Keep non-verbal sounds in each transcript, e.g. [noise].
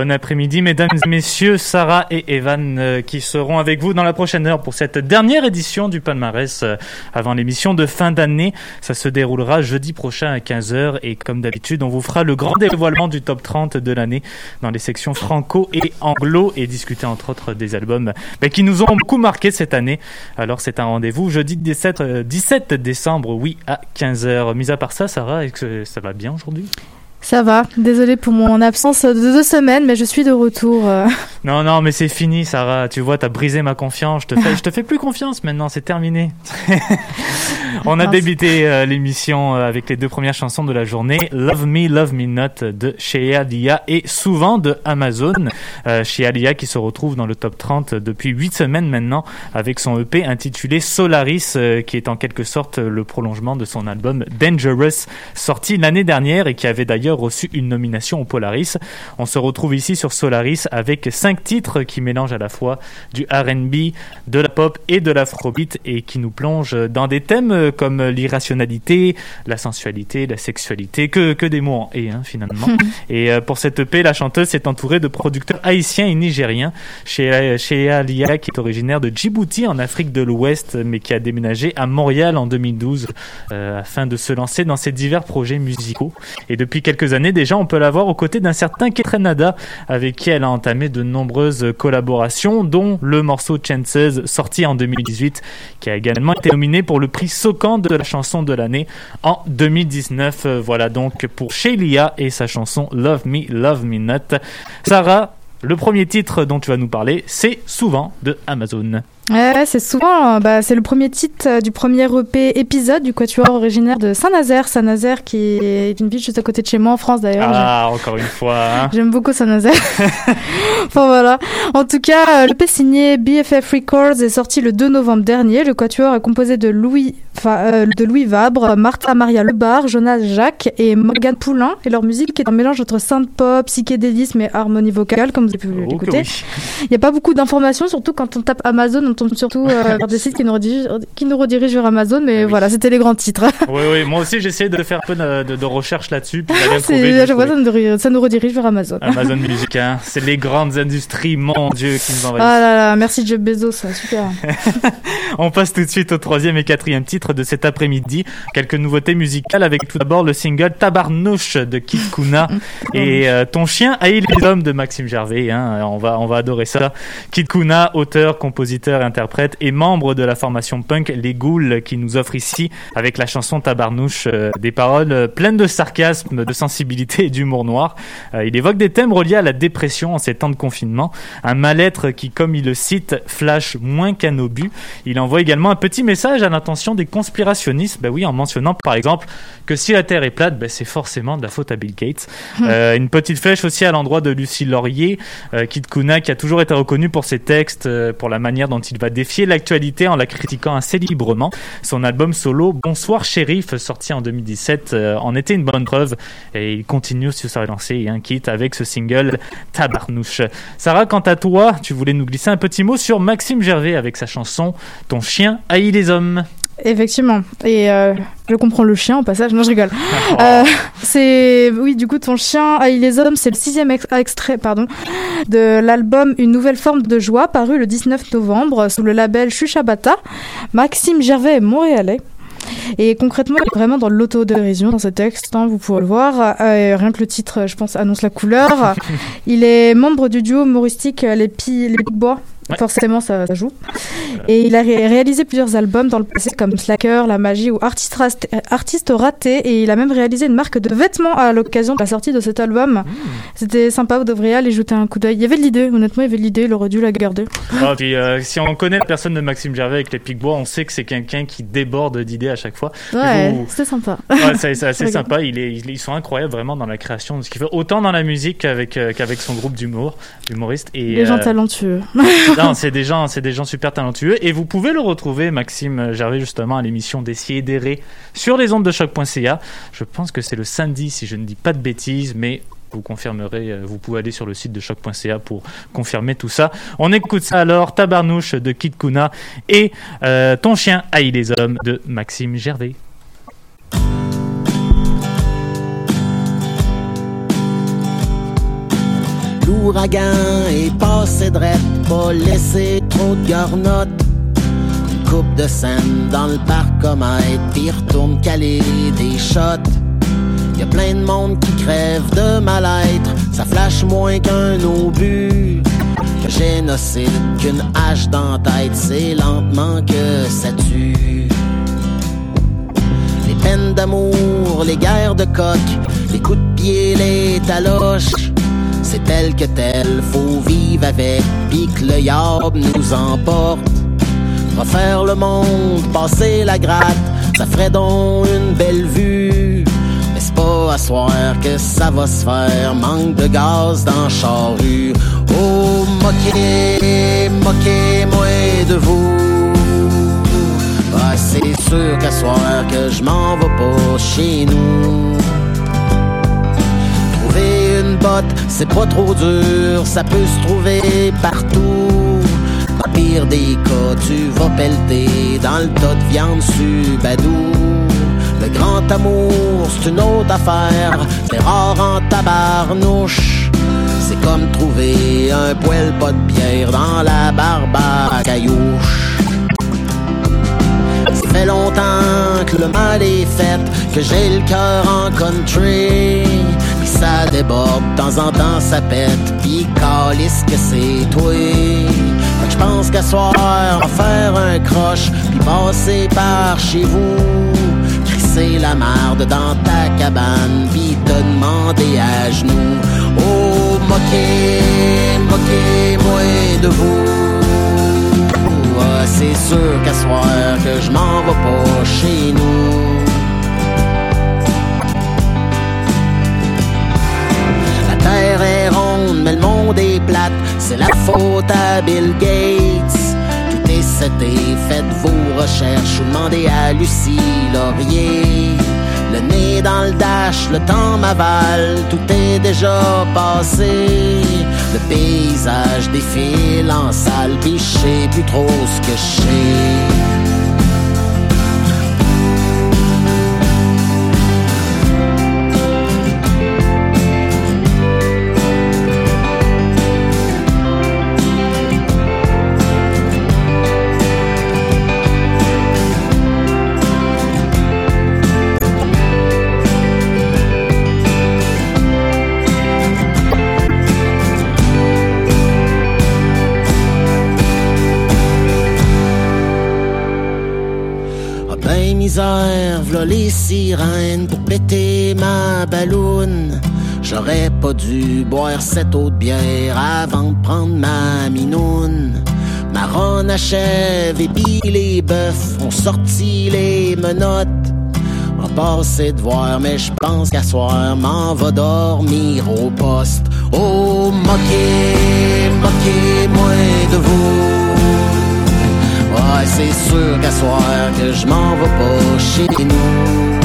Bon après-midi, mesdames et messieurs, Sarah et Evan euh, qui seront avec vous dans la prochaine heure pour cette dernière édition du palmarès euh, avant l'émission de fin d'année. Ça se déroulera jeudi prochain à 15h et comme d'habitude, on vous fera le grand dévoilement du top 30 de l'année dans les sections franco et anglo et discuter entre autres des albums bah, qui nous ont beaucoup marqué cette année. Alors c'est un rendez-vous jeudi 17, 17 décembre, oui, à 15h. Mis à part ça, Sarah, est-ce que ça va bien aujourd'hui? Ça va, désolé pour mon absence de deux semaines, mais je suis de retour. euh. [laughs] Non, non, mais c'est fini, Sarah. Tu vois, t'as brisé ma confiance. Je te fais, je te fais plus confiance maintenant. C'est terminé. [laughs] On a débuté euh, l'émission euh, avec les deux premières chansons de la journée, Love Me, Love Me Not de Shea Lia et souvent de Amazon. Euh, Shea Lia qui se retrouve dans le top 30 depuis huit semaines maintenant avec son EP intitulé Solaris, euh, qui est en quelque sorte le prolongement de son album Dangerous, sorti l'année dernière et qui avait d'ailleurs reçu une nomination au Polaris. On se retrouve ici sur Solaris avec cinq titres qui mélangent à la fois du R&B, de la pop et de l'afrobeat et qui nous plongent dans des thèmes comme l'irrationalité, la sensualité, la sexualité, que, que des mots en et hein, finalement. [laughs] et euh, pour cette EP, la chanteuse s'est entourée de producteurs haïtiens et nigériens. Chez, chez Alia, qui est originaire de Djibouti en Afrique de l'Ouest, mais qui a déménagé à Montréal en 2012 euh, afin de se lancer dans ses divers projets musicaux. Et depuis quelques années déjà, on peut la voir aux côtés d'un certain Ketrenada, avec qui elle a entamé de nombreuses collaborations, dont le morceau Chances, sorti en 2018, qui a également été nominé pour le prix Socan de la chanson de l'année en 2019. Euh, Voilà donc pour Shelia et sa chanson Love Me, Love Me Not. Sarah, le premier titre dont tu vas nous parler, c'est souvent de Amazon. Ouais, c'est souvent, euh, bah, c'est le premier titre euh, du premier EP épisode du Quatuor originaire de Saint-Nazaire. Saint-Nazaire qui est une ville juste à côté de chez moi en France d'ailleurs. Ah, encore une fois. hein. [laughs] J'aime beaucoup Saint-Nazaire. [laughs] enfin voilà. En tout cas, euh, l'EP signé BFF Records est sorti le 2 novembre dernier. Le quatuor est composé de Louis, euh, de Louis Vabre, Martha Maria Lebar, Jonas Jacques et Morgane Poulain. Et leur musique est un mélange entre synth-pop, psychédélisme et harmonie vocale, comme vous avez pu Oh, l'écouter. Il n'y a pas beaucoup d'informations, surtout quand on tape Amazon, on tombe surtout euh, vers des sites qui nous, redirigent, qui nous redirigent vers Amazon. Mais Ah oui. voilà, c'était les grands titres. [laughs] Oui, oui, moi aussi j'essaie de faire un peu de, recherche là-dessus. puis je trouvais. ça nous, ça nous redirige vers Amazon. Amazon Music, hein. c'est les grandes industries, mon Dieu, qui nous envahissent. Ah là là, merci Jeff Bezos, super. [laughs] On passe tout de suite au troisième et quatrième titre de cet après-midi. Quelques nouveautés musicales avec tout d'abord le single Tabarnouche de Kid Kuna [laughs] et euh, Ton chien haït les hommes de Maxime Gervais. Hein. On va on va adorer ça. Kid Kuna, auteur, compositeur, interprète et membre de la formation punk Les Ghouls qui nous offre ici avec la chanson Tabarnouche euh, des paroles euh, pleines de sarcasme, de sensibilité et d'humour noir. Euh, il évoque des thèmes reliés à la dépression en ces temps de confinement, un mal-être qui, comme il le cite, flash moins qu'un obus. Il envoie également un petit message à l'intention des conspirationnistes, bah oui, en mentionnant par exemple que si la Terre est plate, bah, c'est forcément de la faute à Bill Gates. Euh, une petite flèche aussi à l'endroit de Lucie Laurier, Kid Kuna, qui a toujours été reconnu pour ses textes, pour la manière dont il va défier l'actualité en la critiquant assez librement. Son album solo Bonsoir Shérif, sorti en 2017, euh, en était une bonne preuve et il continue sur sa lancée et avec ce single Tabarnouche. Sarah, quant à toi, tu voulais nous glisser un petit mot sur Maxime Gervais avec sa chanson Ton chien haït les hommes. Effectivement. Et euh, je comprends le chien au passage. Non, je rigole. [laughs] Euh, c'est oui, du coup, ton chien haït les hommes. C'est le sixième ex- extrait, pardon, de l'album Une nouvelle forme de joie, paru le 19 novembre sous le label Chuchabata. Maxime Gervais est montréalais. Et concrètement, il est vraiment dans l'autodérision dans ce texte, hein, vous pouvez le voir. Euh, rien que le titre, je pense, annonce la couleur. [laughs] il est membre du duo humoristique Les, Pi- les Bois. Ouais. Forcément, ça, ça joue. Et il a ré- réalisé plusieurs albums dans le passé comme Slacker, La Magie ou Artiste, Raté. Et il a même réalisé une marque de vêtements à l'occasion de la sortie de cet album. C'était sympa, vous devriez aller jeter un coup d'œil. Il y avait de l'idée, honnêtement, il y avait de l'idée, il aurait dû la garder. Ah, puis, euh, si on connaît la personne de Maxime Gervais avec les Picbois, on sait que c'est quelqu'un qui déborde d'idées à chaque fois. Ouais, Vous- c'était sympa. Ouais, c'est c'est assez [laughs] sympa. Il est, il- ils sont incroyables vraiment dans la création de ce qu'il fait, autant dans la musique qu'avec euh, son groupe d'humour, d'humoristes. Et Les gens euh, talentueux. [laughs] non, c'est des gens, c'est des gens super talentueux. Et vous pouvez le retrouver, Maxime Gervais, justement, à l'émission D'essayer et d'errer sur les ondes de choc.ca. Je pense que c'est le samedi, si je ne dis pas de bêtises, mais vous confirmerez, euh, vous pouvez aller sur le site de choc.ca pour confirmer tout ça. On écoute ça alors, Tabarnouche de Kid Kuna et euh, Ton chien haït les hommes de Maxime Gervais. L'ouragan est passé drette, pas laissé trop de garnottes. Coupe de scène dans le parc comme puis retourne caler des shots. Y a plein de monde qui crève de mal-être, ça flash moins qu'un obus. Que génocide, qu'une hache dans c'est lentement que ça tue. Les peines d'amour, les guerres de coq, les coups de pied, les taloches. C'est tel que tel, faut vivre avec, pis que le yab nous emporte. Refaire le monde, passer la gratte, ça ferait donc une belle vue. Mais c'est pas à soir que ça va se faire, manque de gaz dans charrue. Oh, moquez, moquez-moi de vous. Ah, c'est sûr qu'à soir que je m'en vais pas chez nous. C'est pas trop dur, ça peut se trouver partout. Dans pire des cas, tu vas pelleter dans le tas de viande subadou. Le grand amour, c'est une autre affaire, c'est rare en tabarnouche. C'est comme trouver un poêle pas de bière dans la barbe à caillouche. Ça fait longtemps que le mal est fait, que j'ai le cœur en country. Ça déborde, de temps en temps ça pète, puis calisse que c'est toi. Fait que je pense qu'à soir, on va faire un croche, puis passer par chez vous. Crisser la marde dans ta cabane, puis te demander à genoux. Oh, moquez, moquez-moi de vous. Ouais, c'est sûr qu'à soir que je m'en vais pas chez nous. C'est la faute à Bill Gates. Tout est seté, faites vos recherches ou demandez à Lucie Laurier. Le nez dans le dash, le temps m'avale, tout est déjà passé. Le paysage défile en salle, pis je sais plus trop ce que je. Les sirènes pour péter ma balloune. J'aurais pas dû boire cette autre bière avant de prendre ma minoune. Ma ronde achève et pis les bœufs ont sorti les menottes. On passé de voir, mais je pense qu'à soir, m'en va dormir au poste. Oh, moquez, moquez-moi de vous. C'est sûr qu'à soir que je m'en vais pas chez nous.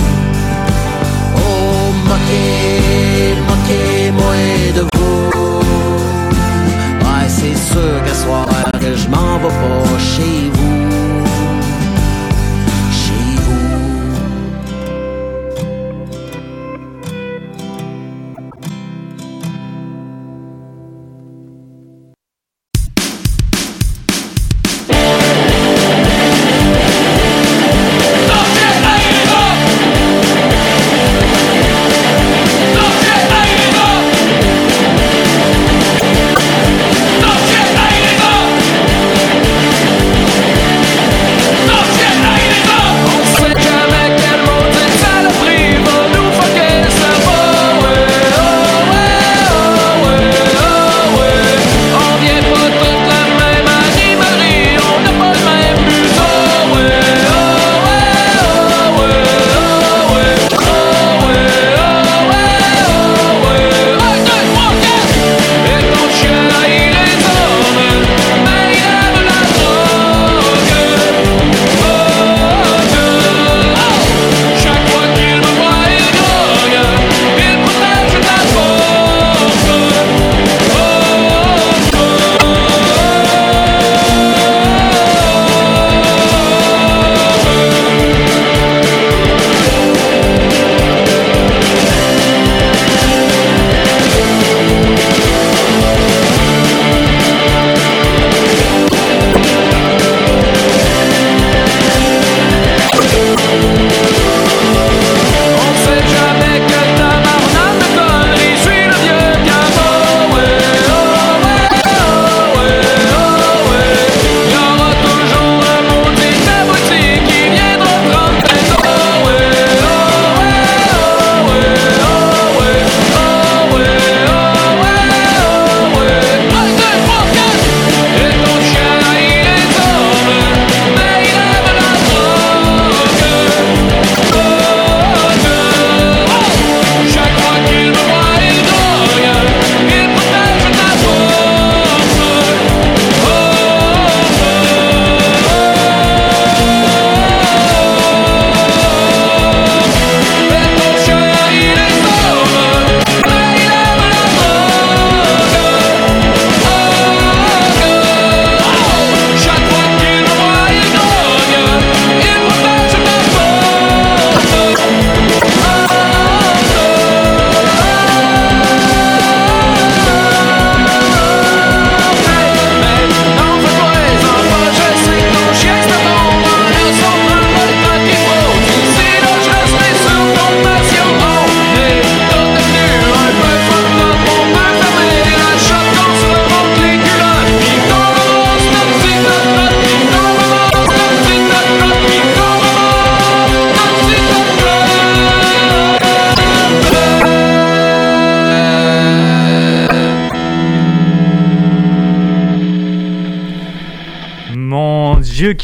Oh,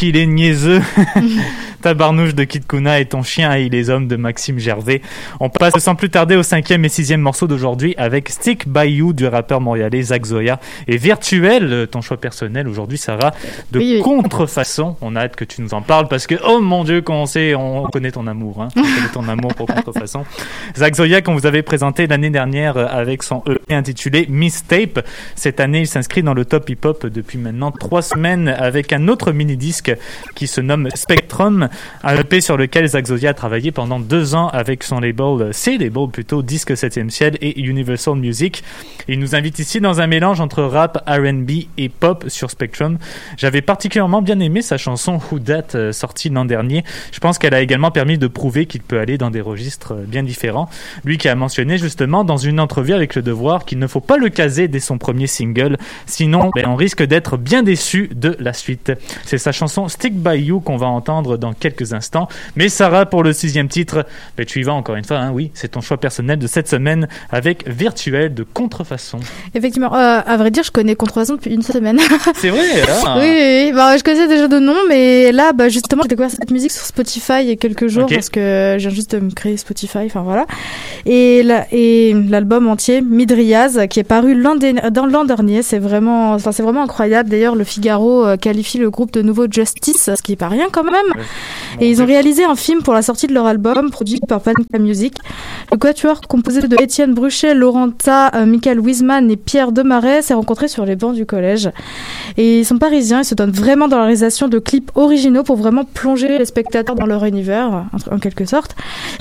qu'il est niaiseux. [laughs] Ta barnouche de Kid Kuna et ton chien et les hommes de Maxime Gervais. On passe sans plus tarder au cinquième et sixième morceau d'aujourd'hui avec Stick By You du rappeur montréalais Zach Zoya et Virtuel, ton choix personnel aujourd'hui Sarah, de Oui, oui. contrefaçon. On a hâte que tu nous en parles parce que oh mon Dieu qu'on sait, on connaît ton amour, hein. on connaît ton amour pour contrefaçon. Zach Zoya qu'on vous avait présenté l'année dernière euh, avec son EP intitulé Miss Tape. Cette année, il s'inscrit dans le top hip-hop depuis maintenant trois semaines avec un autre mini-disque qui se nomme Spectrum, un EP sur lequel Zach a travaillé pendant deux ans avec son label, ses labels plutôt, Disque 7e Ciel et Universal Music. Il nous invite ici dans un mélange entre rap, R&B et pop sur Spectrum. J'avais particulièrement bien aimé sa chanson Who That euh, sortie l'an dernier. Je pense qu'elle a également permis de prouver qu'il peut aller dans des registres euh, bien différents. Lui qui a mentionné justement dans une entrevue avec Le Devoir qu'il ne faut pas le caser dès son premier single, sinon ben, on risque d'être bien déçu de la suite. C'est sa chanson Stick By You qu'on va entendre dans quelques instants. Mais Sarah, pour le sixième titre, ben, tu y vas encore une fois, hein, oui, c'est ton choix personnel de cette semaine avec Virtuel de Contrefaçon. Effectivement, euh, à vrai dire, je connais Contrefaçon depuis une semaine. [laughs] C'est vrai, hein Oui, oui, oui. Bah, je connaissais déjà de nom, mais là, bah, justement, j'ai découvert cette musique sur Spotify il y a quelques jours parce que je viens juste de me créer Spotify, enfin voilà. Et la- et l'album entier, Qui est paru l'an dans l'an dernier, c'est vraiment, enfin, c'est vraiment incroyable. D'ailleurs, le Figaro euh, qualifie le groupe de nouveau Justice, ce qui est pas rien quand même. Et ils ont réalisé un film pour la sortie de leur album, produit par Panica Music. Le quatuor composé de Étienne Bruchet, Laurenta, euh, Michael Wiesmann et Pierre Demaret s'est rencontré sur les bancs du collège. Et ils sont parisiens, ils se donnent vraiment dans la réalisation de clips originaux pour vraiment plonger les spectateurs dans leur univers, en- en quelque sorte.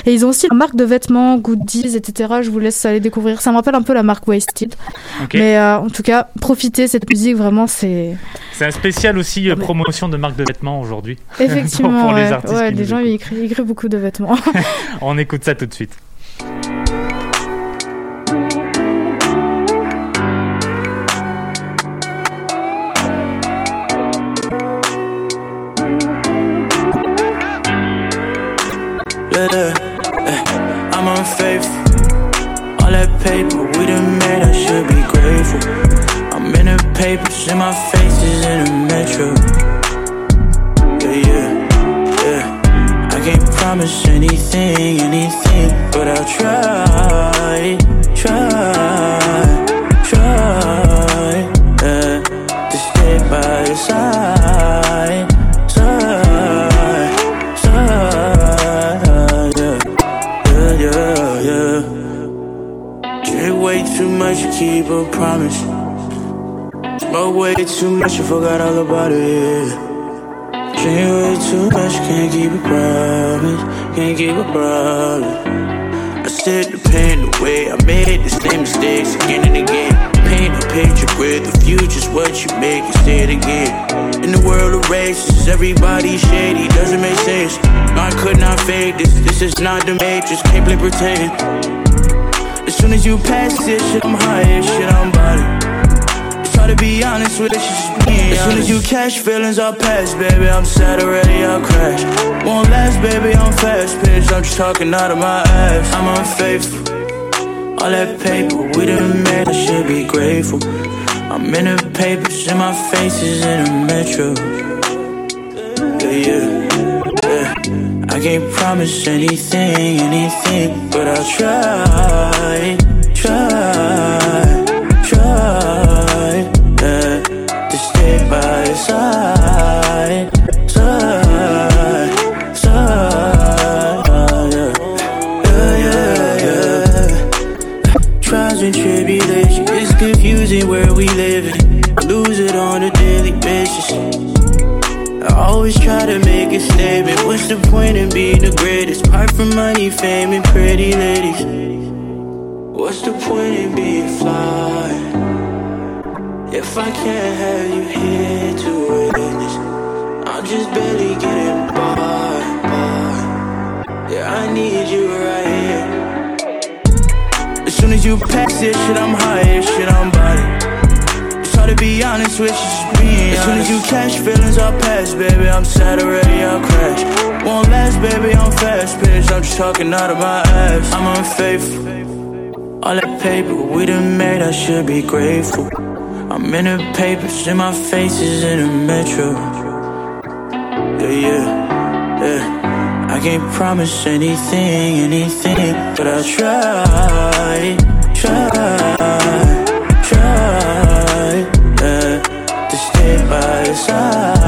Et ils ont aussi une marque de vêtements, goodies, etc. Je vous laisse aller découvrir. Ça me rappelle un peu la marque Wasted. Ok. Mais euh, en tout cas, profitez, cette musique, vraiment, c'est... C'est un spécial aussi euh, promotion de marque de vêtements aujourd'hui. [laughs] Effectivement, pour les ouais, artistes ouais, les gens, ils écrivent beaucoup de vêtements. [laughs] [laughs] On écoute ça tout de suite. Yeah, yeah, yeah. I'm unfaithful. That paper we done made, I should be grateful. I'm in the papers, and my face is in the metro. Yeah, yeah, yeah. I can't promise anything, anything, but I'll try, keep a promise. Smoke way too much, you forgot all about it. Drink way too much, can't keep a promise. Can't keep a promise. I said the pain away, I made the same mistakes again and again. Paint a picture with the future's what you make and say it again. In the world of races, everybody shady, doesn't make sense. No, I could not fake this, this is not the matrix, can't play pretend. As soon as you pass this shit, I'm high higher, shit, I'm body. Try to be honest with it, just being As soon as you catch feelings, I'll pass, baby. I'm sad already, I'll crash. Won't last, baby, I'm fast pitch. I'm just talking out of my ass. I'm unfaithful. All that paper we done made, I should be grateful. I'm in the papers, and my face is in the metro. Yeah, yeah. I can't promise anything, anything, but I'll try, try, try. Yeah, to stay by your side, side, side. Yeah, yeah, yeah. Trials and tribulations, it's confusing where we live. Lose it on a daily basis. I always try to make a statement. What's the point in being the greatest? Apart from money, fame, and pretty ladies. What's the point in being fly? If I can't have you here to witness, I'm just barely getting by. by. Yeah, I need you right here. As soon as you pass this shit, I'm higher, shit, I'm body. To be honest with you, just being As soon as you catch feelings, I'll pass, baby. I'm sad already, I'll crash. Won't last, baby, I'm fast pitch. I'm just talking out of my ass. I'm unfaithful. All that paper we done made, I should be grateful. I'm in the papers, and my face is in the metro. yeah, yeah, yeah. I can't promise anything, anything, but I'll try, try, by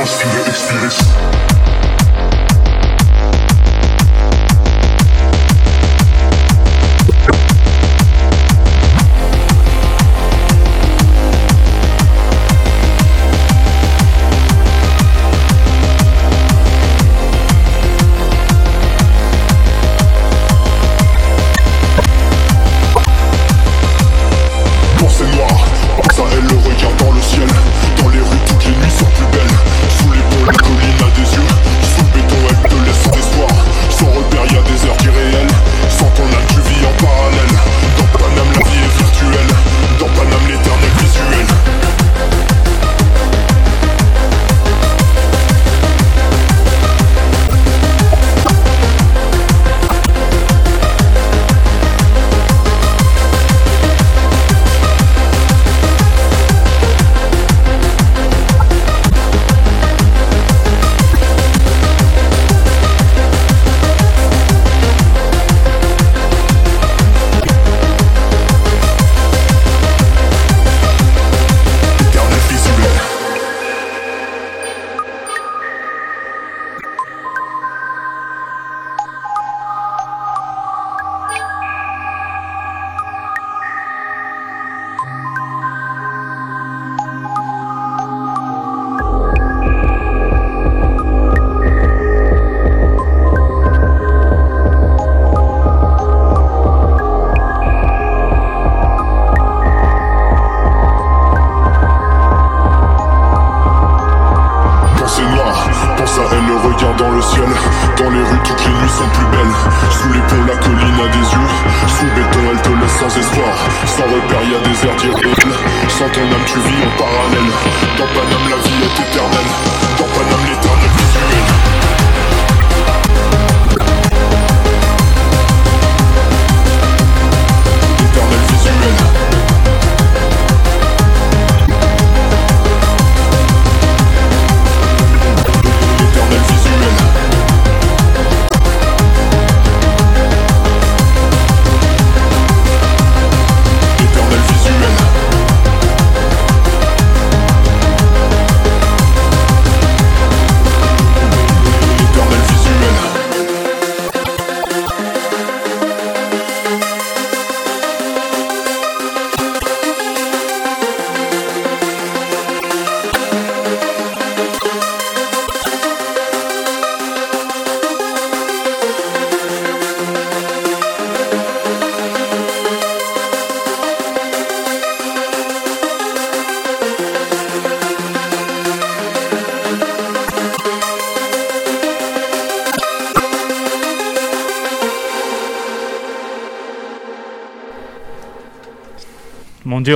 Let's do it. Dans les rues, toutes les nuits sont plus belles. Sous les ponts, la colline a des yeux. Sous béton, elle te laisse sans espoir. Sans repère, y a des airs d'irréel. Sans ton âme, tu vis en parallèle. Dans Paname, la vie est éternelle. Dans Paname, l'éternel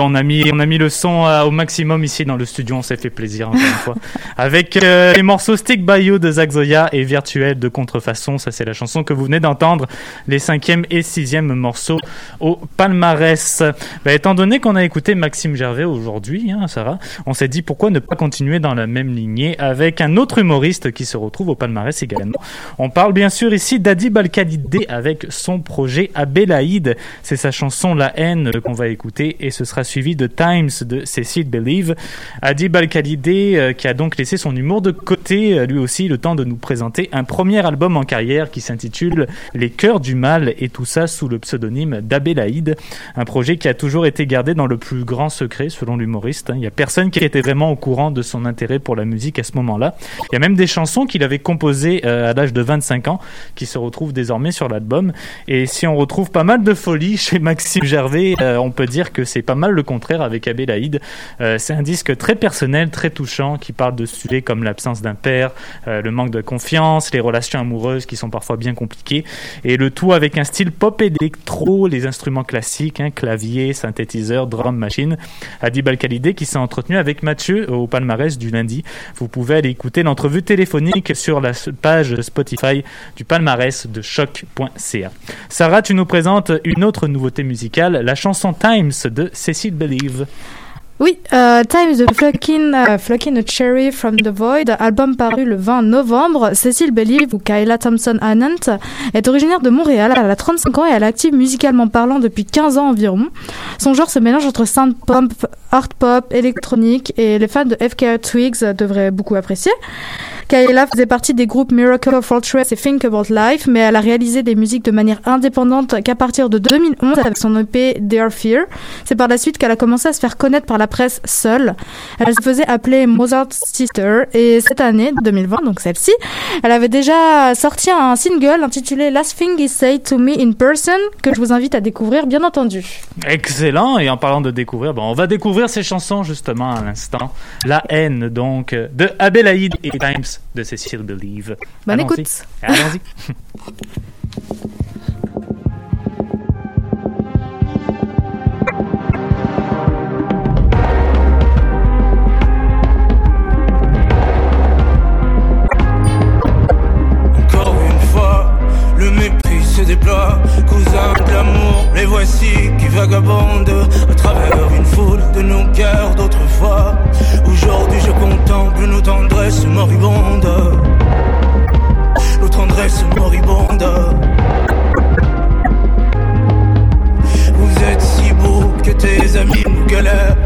on a mis, on a mis le son euh, au maximum ici dans le studio. On s'est fait plaisir encore une fois. [laughs] Avec euh, les morceaux Stick by You de Zach Zoya et Virtuel de Contrefaçon. Ça, c'est la chanson que vous venez d'entendre. Les cinquième et sixième morceaux au palmarès. Bah, étant donné qu'on a écouté Maxime Gervais aujourd'hui, hein, Sarah, on s'est dit pourquoi ne pas continuer dans la même lignée avec un autre humoriste qui se retrouve au palmarès également. On parle bien sûr ici d'Adi Balkadidé avec son projet Abélaïde. C'est sa chanson La haine qu'on va écouter et ce sera suivi de Times de Cécile Believe. Adib Al-Khalidé, euh, qui a donc laissé son humour de côté, euh, lui aussi, le temps de nous présenter un premier album en carrière qui s'intitule Les Cœurs du Mal, et tout ça sous le pseudonyme d'Abelaïd. Un projet qui a toujours été gardé dans le plus grand secret, selon l'humoriste. Il n'y a personne qui était vraiment au courant de son intérêt pour la musique à ce moment-là. Il y a même des chansons qu'il avait composées euh, à l'âge de 25 ans qui se retrouvent désormais sur l'album. Et si on retrouve pas mal de folie chez Maxime Gervais, euh, on peut dire que c'est pas mal le contraire avec Abelaïd. Euh, c'est un disque très personnel, très touchant, qui parle de sujets comme l'absence d'un père, euh, le manque de confiance, les relations amoureuses qui sont parfois bien compliquées, et le tout avec un style pop électro, les instruments classiques, hein, clavier, synthétiseur, drum machine. Adib Al-Khalidé qui s'est entretenu avec Mathieu au palmarès du lundi. Vous pouvez aller écouter l'entrevue téléphonique sur la page Spotify du palmarès de choc.ca. Sarah, tu nous présentes une autre nouveauté musicale, la chanson Times de Cécile Believe. Oui, euh, Times de Flockin, euh, Flockin a Cherry from the Void, album paru le 20 novembre. Cécile Believe ou Kyla Thompson Annant est originaire de Montréal. Elle a 35 ans et elle est active musicalement parlant depuis 15 ans environ. Son genre se mélange entre synth pop, art pop, électronique et les fans de FKA Twigs devraient beaucoup apprécier. Kayla faisait partie des groupes Miracle Fortress et Think About Life, mais elle a réalisé des musiques de manière indépendante qu'à partir de 2011 avec son EP Dear Fear. C'est par la suite qu'elle a commencé à se faire connaître par la presse seule. Elle se faisait appeler Mozart's Sister et cette année, 2020, donc celle-ci, elle avait déjà sorti un single intitulé Last Thing Is Said to Me in Person que je vous invite à découvrir, bien entendu. Excellent. Et en parlant de découvrir, bon, on va découvrir ces chansons justement à l'instant. La haine, donc, de Abelaïd et Times de Cécile Believe. Bonne écoute. [laughs] Allons-y. Encore une fois, le mépris se déploie. Cousins de l'amour, les voici qui vagabondent à travers une de nos cœurs d'autrefois. Aujourd'hui, je contemple nos tendresses moribondes. Nos tendresses moribondes. Vous êtes si beau que tes amis nous galèrent.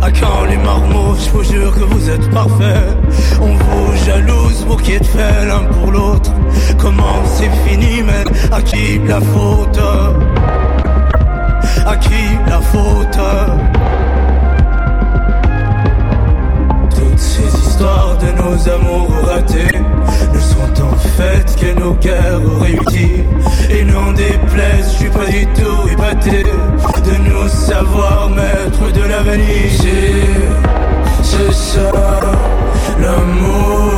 À quand les marmots, je vous jure que vous êtes parfaits. On vous jalouse, vous qui êtes faits l'un pour l'autre. Comment c'est fini, mais à qui la faute? À qui la faute? De nos amours ratés ne sont en fait que nos cœurs réunis. Et n'en déplaise, je suis pas du tout épaté de nous savoir maître de l'avenir. C'est- C'est ça, l'amour.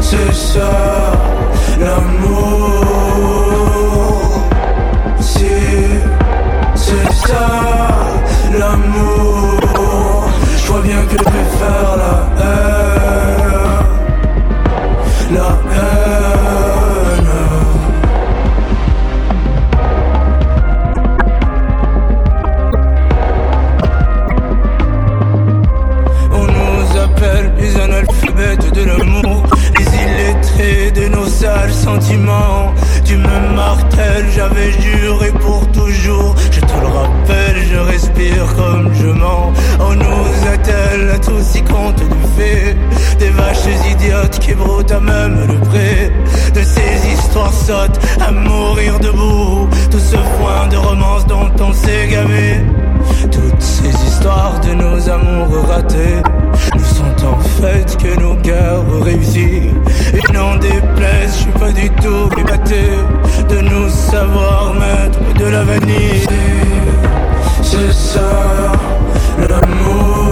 C'est ça, l'amour. C'est ça, l'amour. Que je faire la haine. La haine. On nous appelle les analphabètes de l'amour, les illettrés de nos sales sentiments. Tu me martèles, j'avais juré pour toujours. Y compte du fait des vaches idiotes qui broutent à même le pré. De ces histoires sottes à mourir debout. Tout ce foin de romance dont on s'est gavé. Toutes ces histoires de nos amours ratés ne sont en fait que nos cœurs réussis. Et n'en déplaise, je suis pas du tout épaté de nous savoir maître de l'avenir. C'est ça, l'amour.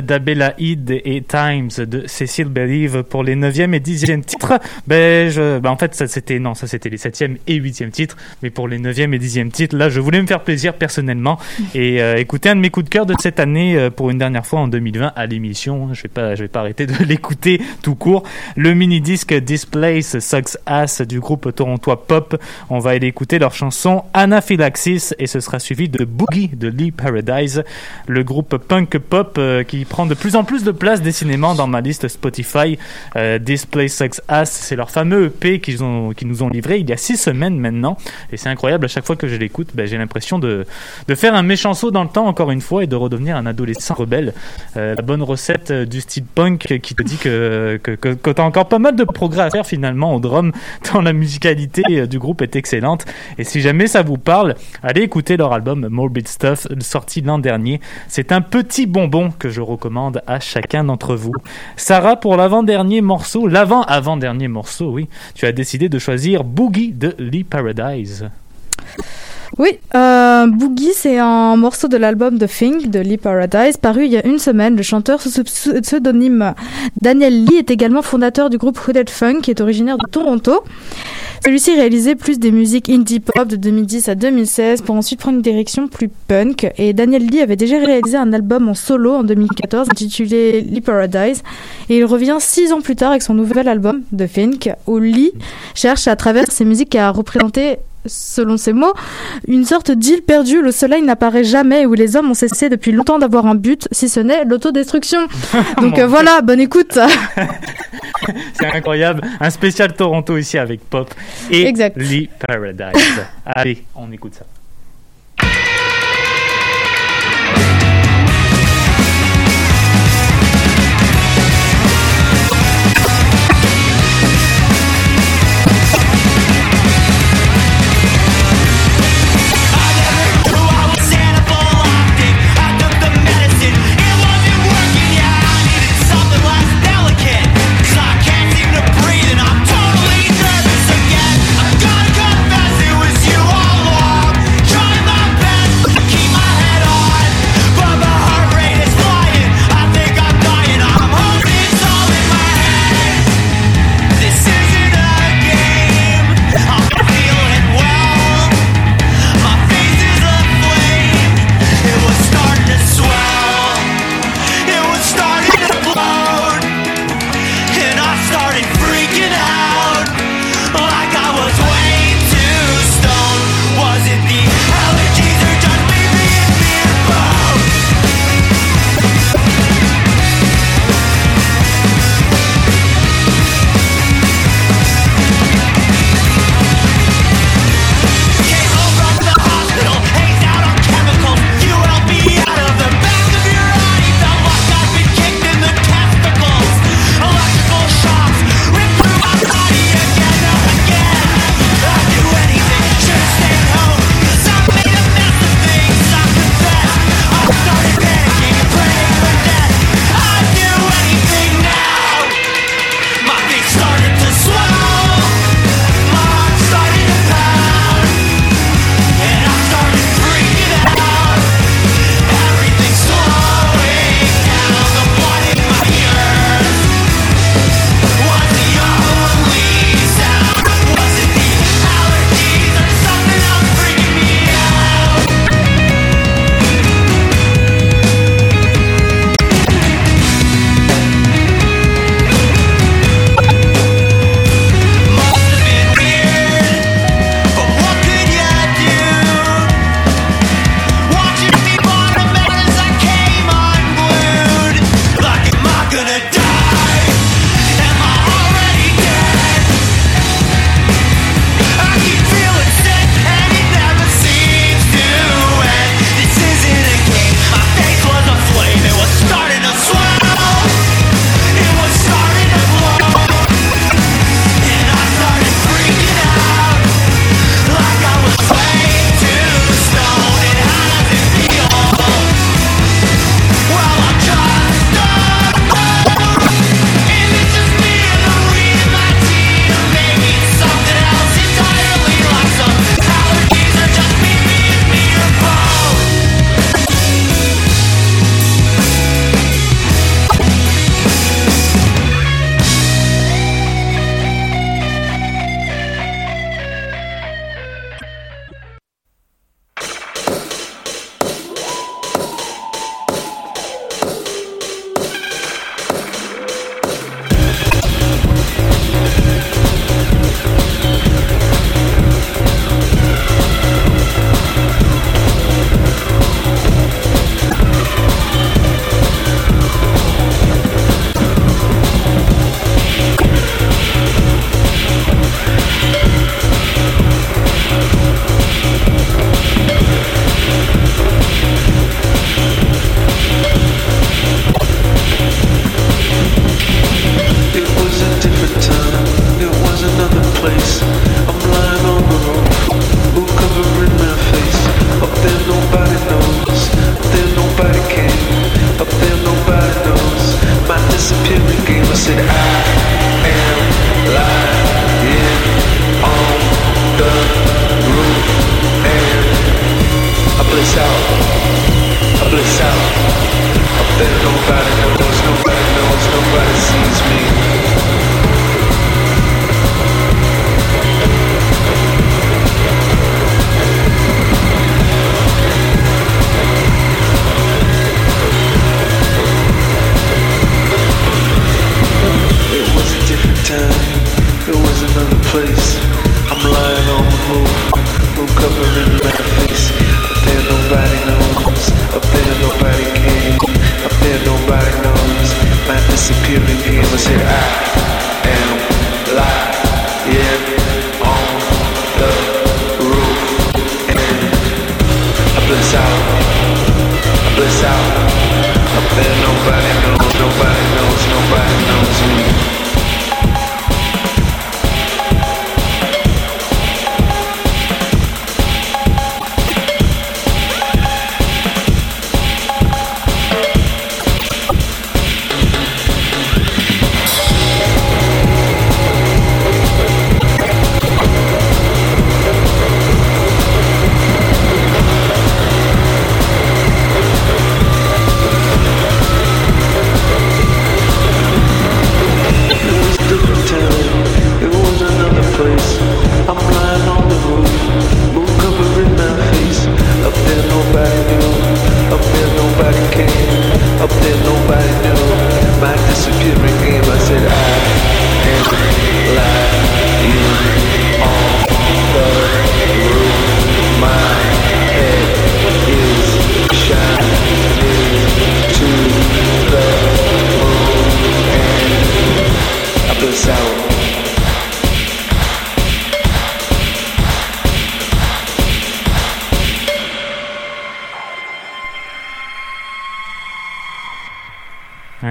d'Abélaïde et Times de Cécile Believe pour les 9e et 10e titres. Ben, je, ben en fait, ça c'était, non, ça c'était les 7e et 8e titres. Mais pour les 9e et 10e titres, là, je voulais me faire plaisir personnellement [laughs] et euh, écouter un de mes coups de cœur de cette année euh, pour une dernière fois en 2020 à l'émission. Je vais pas, je vais pas arrêter de [laughs] l'écouter tout court. Le mini-disque Displace Sucks Ass du groupe torontois Pop. On va aller écouter leur chanson Anaphylaxis et ce sera suivi de Boogie de Lee Paradise, le groupe punk pop euh, qui prend de plus en plus de place décidément dans ma liste Spotify. Display Sucks Ass, c'est leur fameux EP qu'ils ont, qu'ils nous ont livré il y a six semaines maintenant. Et c'est incroyable, à chaque fois que je l'écoute, ben, j'ai l'impression de, de faire un méchant saut dans le temps encore une fois et de redevenir un adolescent rebelle. Euh, la bonne recette euh, du style punk qui te dit que, que, que, que tu as encore pas mal de progrès à faire finalement au drum [laughs] dans la musicalité euh, du groupe est excellente. Et si jamais ça vous parle, allez écouter leur album Morbid Stuff, sorti l'an dernier. C'est un petit bonbon que je recommande à chacun d'entre vous. Sarah, pour l'avant-dernier morceau, l'avant-avant-dernier morceau, oui, tu as décidé de choisir Boogie de Lee Paradise. Oui, euh, Boogie, c'est un morceau de l'album The Thing de Lee Paradise, paru il y a une semaine. Le chanteur sous pseudonyme Daniel Lee est également fondateur du groupe Hooded Funk, qui est originaire de Toronto. Celui-ci réalisait plus des musiques indie pop de 2010 à 2016 pour ensuite prendre une direction plus punk. Et Daniel Lee avait déjà réalisé un album en solo en 2014 intitulé Lee Paradise. Et il revient six ans plus tard avec son nouvel album The Think, où Lee cherche à travers ses musiques à représenter selon ses mots, une sorte d'île perdue où le soleil n'apparaît jamais et où les hommes ont cessé depuis longtemps d'avoir un but, si ce n'est l'autodestruction. [laughs] Donc euh, voilà, bonne écoute. [laughs] C'est incroyable. Un spécial Toronto ici avec Pop et Exact. Lee Paradise. Allez, on écoute ça.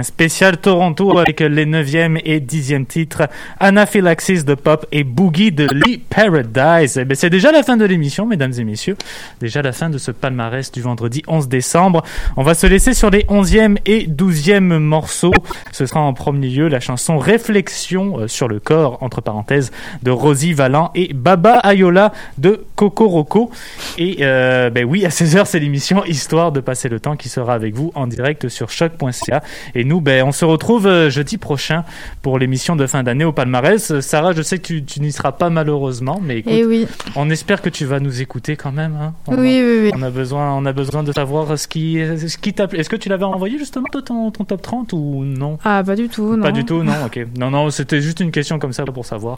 Spécial Toronto avec les 9e et 10e titres, Anaphylaxis de Pop et Boogie de Lee Paradise. Eh c'est déjà la fin de l'émission, mesdames et messieurs. Déjà la fin de ce palmarès du vendredi 11 décembre. On va se laisser sur les 11e et 12e morceaux. Ce sera en premier lieu la chanson Réflexion euh, sur le corps, entre parenthèses, de Rosie Vallant et Baba Ayola de Coco Roco. Et euh, ben oui, à 16h, c'est l'émission Histoire de passer le temps qui sera avec vous en direct sur choc.ca. Et nous, ben, on se retrouve euh, jeudi prochain pour l'émission de fin d'année au palmarès. Sarah, je sais que tu, tu n'y seras pas malheureusement, mais écoute, oui, on espère que tu vas nous écouter quand même. hein. On, oui, oui, oui. on a besoin, on a besoin de savoir ce qui, ce qui t'a plu. Est-ce que tu l'avais envoyé justement toi, ton, ton top 30 ou non? Ah, pas du tout, non. Pas du tout, non. Ok. Non, non, c'était juste une question comme ça pour savoir.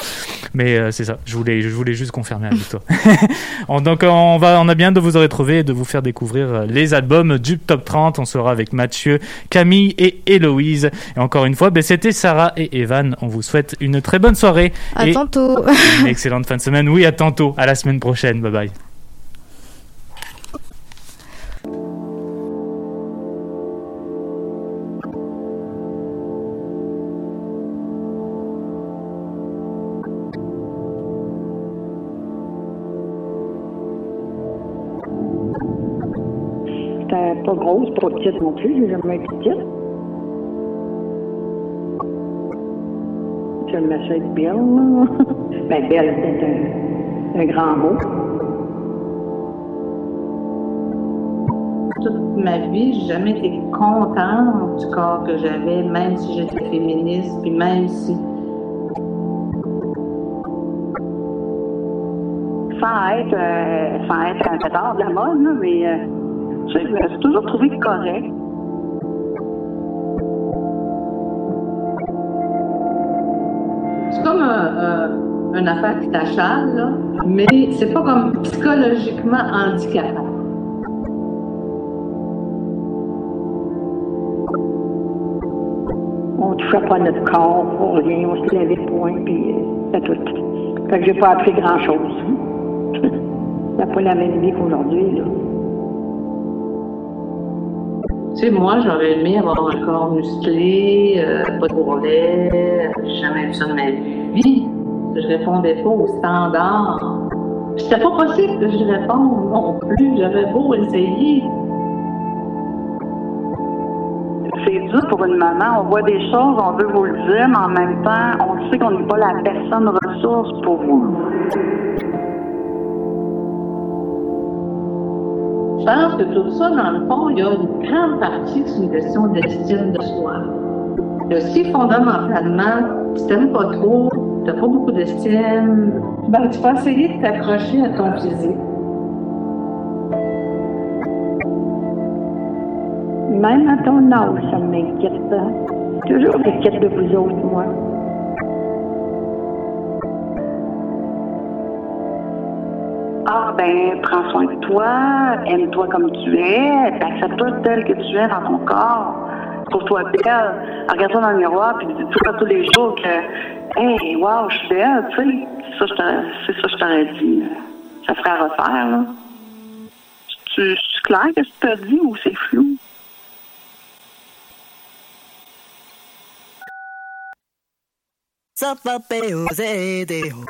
Mais euh, c'est ça. Je voulais, je voulais juste confirmer avec toi. [laughs] On- Donc on va, on a bien de vous retrouver et de vous faire découvrir euh, les albums du top 30. On sera avec Mathieu, Camille et Héloïse. Et encore une fois, ben, c'était Sarah et Evan. On vous souhaite une très bonne soirée À et tantôt. une excellente fin de semaine. Oui, à tantôt. À la semaine prochaine. Bye bye. J'étais pas petite non plus, j'ai jamais été petite. Je être belle, là. [laughs] Ben, belle, c'est un, un grand mot. toute ma vie, j'ai jamais été contente du corps que j'avais, même si j'étais féministe, puis même si Sans être, euh, sans être un pétard de la mode, là, mais euh, suis toujours trouvé correct. c'est comme un, un- une affaire qui t'achale, là, mais c'est pas comme psychologiquement handicapant. On touchait pas notre corps pour rien, on se levait point, puis euh, c'est tout. Fait que j'ai pas appris grand-chose. [laughs] C'est pas la même vie qu'aujourd'hui, là. Tu sais, moi, j'aurais aimé avoir un corps musclé, euh, pas de bourrelet, j'ai jamais vu ça de ma vie. Je répondais pas aux standards. C'était pas possible que je réponde non plus, j'avais beau essayer. C'est dur pour une maman. On voit des choses, on veut vous le dire, mais en même temps, on sait qu'on n'est pas la personne ressource pour vous. Pense que tout ça, dans le fond, il y a une grande partie, c'est une question d'estime de soi. Que si fondamentalement, tu t'aimes pas trop, tu pas beaucoup d'estime, ben, tu vas essayer de t'accrocher à ton physique. Même à ton âge, ça m'inquiète. Toujours m'inquiète de vous autres, moi. Ben, prends soin de toi, aime-toi comme tu es, accepte-toi tel que tu es dans ton corps. Trouve-toi belle, regarde-toi dans le miroir, puis dis-toi tous les jours que, hey, wow, je suis belle, tu sais. C'est ça, que je t'aurais- que dit. Ça ferait à refaire, là. Tu, c'est clair que tu t'as dit ou c'est flou? Sapapeo zedeo,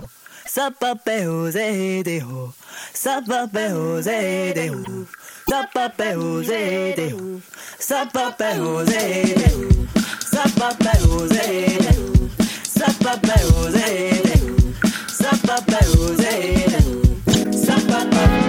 Sapa pe José de ho. Sapa pe José de ho. Sapa pe José de ho. Sapa pe José de ho. Sapa pe José de ho. Sapa pe José de ho. Sapa pe José de ho. Sapa pe